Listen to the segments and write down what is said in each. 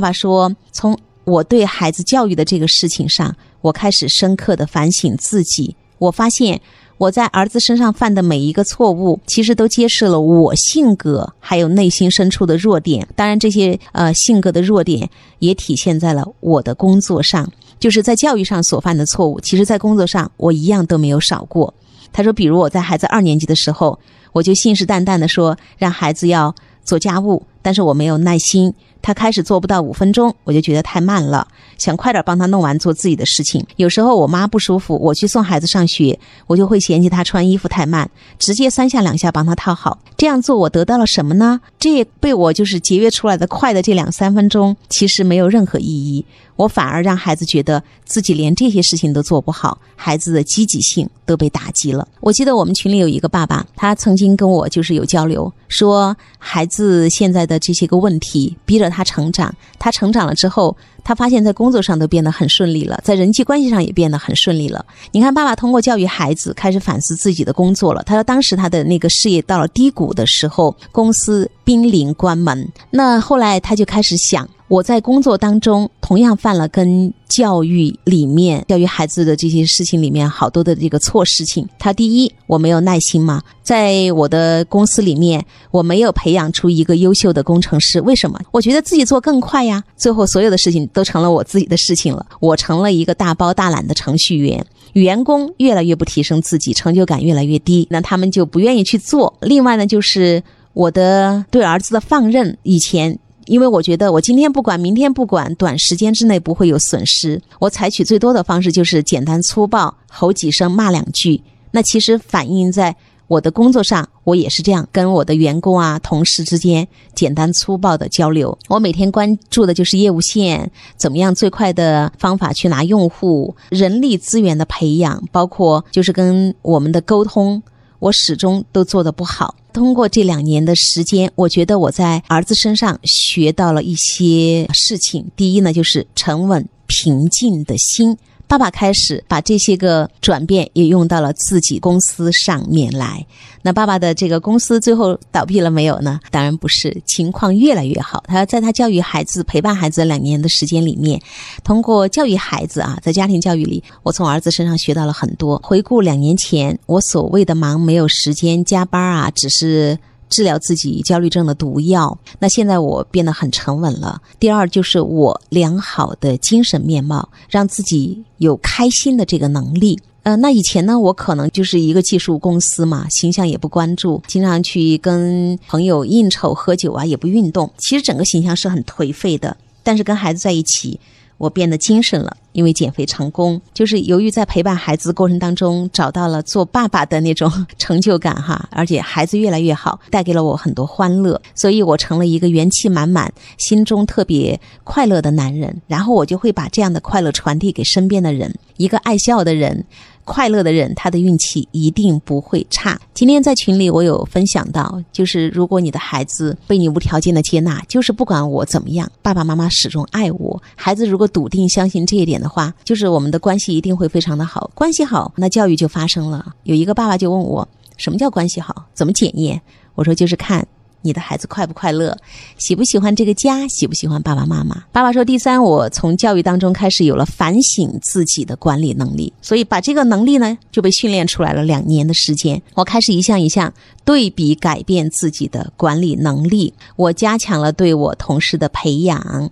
爸爸说，从我对孩子教育的这个事情上，我开始深刻的反省自己。我发现我在儿子身上犯的每一个错误，其实都揭示了我性格还有内心深处的弱点。当然，这些呃性格的弱点也体现在了我的工作上，就是在教育上所犯的错误，其实在工作上我一样都没有少过。他说，比如我在孩子二年级的时候，我就信誓旦旦的说让孩子要做家务，但是我没有耐心。他开始做不到五分钟，我就觉得太慢了，想快点帮他弄完做自己的事情。有时候我妈不舒服，我去送孩子上学，我就会嫌弃他穿衣服太慢，直接三下两下帮他套好。这样做我得到了什么呢？这也被我就是节约出来的快的这两三分钟，其实没有任何意义。我反而让孩子觉得自己连这些事情都做不好，孩子的积极性都被打击了。我记得我们群里有一个爸爸，他曾经跟我就是有交流，说孩子现在的这些个问题逼着他成长。他成长了之后，他发现在工作上都变得很顺利了，在人际关系上也变得很顺利了。你看，爸爸通过教育孩子，开始反思自己的工作了。他说，当时他的那个事业到了低谷的时候，公司濒临关门。那后来他就开始想。我在工作当中同样犯了跟教育里面教育孩子的这些事情里面好多的这个错事情。他第一，我没有耐心嘛，在我的公司里面，我没有培养出一个优秀的工程师。为什么？我觉得自己做更快呀。最后所有的事情都成了我自己的事情了，我成了一个大包大揽的程序员。员工越来越不提升自己，成就感越来越低，那他们就不愿意去做。另外呢，就是我的对儿子的放任，以前。因为我觉得我今天不管，明天不管，短时间之内不会有损失。我采取最多的方式就是简单粗暴，吼几声，骂两句。那其实反映在我的工作上，我也是这样跟我的员工啊、同事之间简单粗暴的交流。我每天关注的就是业务线，怎么样最快的方法去拿用户，人力资源的培养，包括就是跟我们的沟通。我始终都做得不好。通过这两年的时间，我觉得我在儿子身上学到了一些事情。第一呢，就是沉稳平静的心。爸爸开始把这些个转变也用到了自己公司上面来。那爸爸的这个公司最后倒闭了没有呢？当然不是，情况越来越好。他在他教育孩子、陪伴孩子两年的时间里面，通过教育孩子啊，在家庭教育里，我从儿子身上学到了很多。回顾两年前，我所谓的忙，没有时间加班啊，只是。治疗自己焦虑症的毒药。那现在我变得很沉稳了。第二就是我良好的精神面貌，让自己有开心的这个能力。呃，那以前呢，我可能就是一个技术公司嘛，形象也不关注，经常去跟朋友应酬喝酒啊，也不运动，其实整个形象是很颓废的。但是跟孩子在一起。我变得精神了，因为减肥成功，就是由于在陪伴孩子过程当中找到了做爸爸的那种 成就感哈，而且孩子越来越好，带给了我很多欢乐，所以我成了一个元气满满、心中特别快乐的男人。然后我就会把这样的快乐传递给身边的人，一个爱笑的人。快乐的人，他的运气一定不会差。今天在群里，我有分享到，就是如果你的孩子被你无条件的接纳，就是不管我怎么样，爸爸妈妈始终爱我。孩子如果笃定相信这一点的话，就是我们的关系一定会非常的好。关系好，那教育就发生了。有一个爸爸就问我，什么叫关系好？怎么检验？我说就是看。你的孩子快不快乐？喜不喜欢这个家？喜不喜欢爸爸妈妈？爸爸说：“第三，我从教育当中开始有了反省自己的管理能力，所以把这个能力呢就被训练出来了。两年的时间，我开始一项一项对比改变自己的管理能力，我加强了对我同事的培养。”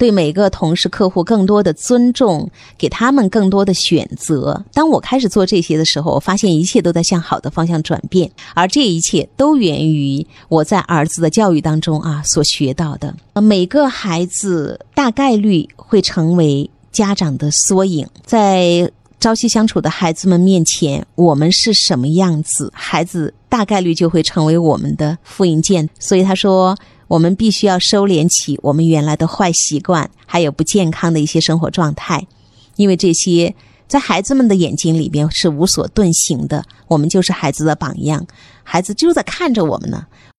对每个同事、客户更多的尊重，给他们更多的选择。当我开始做这些的时候，我发现一切都在向好的方向转变，而这一切都源于我在儿子的教育当中啊所学到的。每个孩子大概率会成为家长的缩影，在朝夕相处的孩子们面前，我们是什么样子，孩子大概率就会成为我们的复印件。所以他说。我们必须要收敛起我们原来的坏习惯，还有不健康的一些生活状态，因为这些在孩子们的眼睛里边是无所遁形的。我们就是孩子的榜样，孩子就在看着我们呢。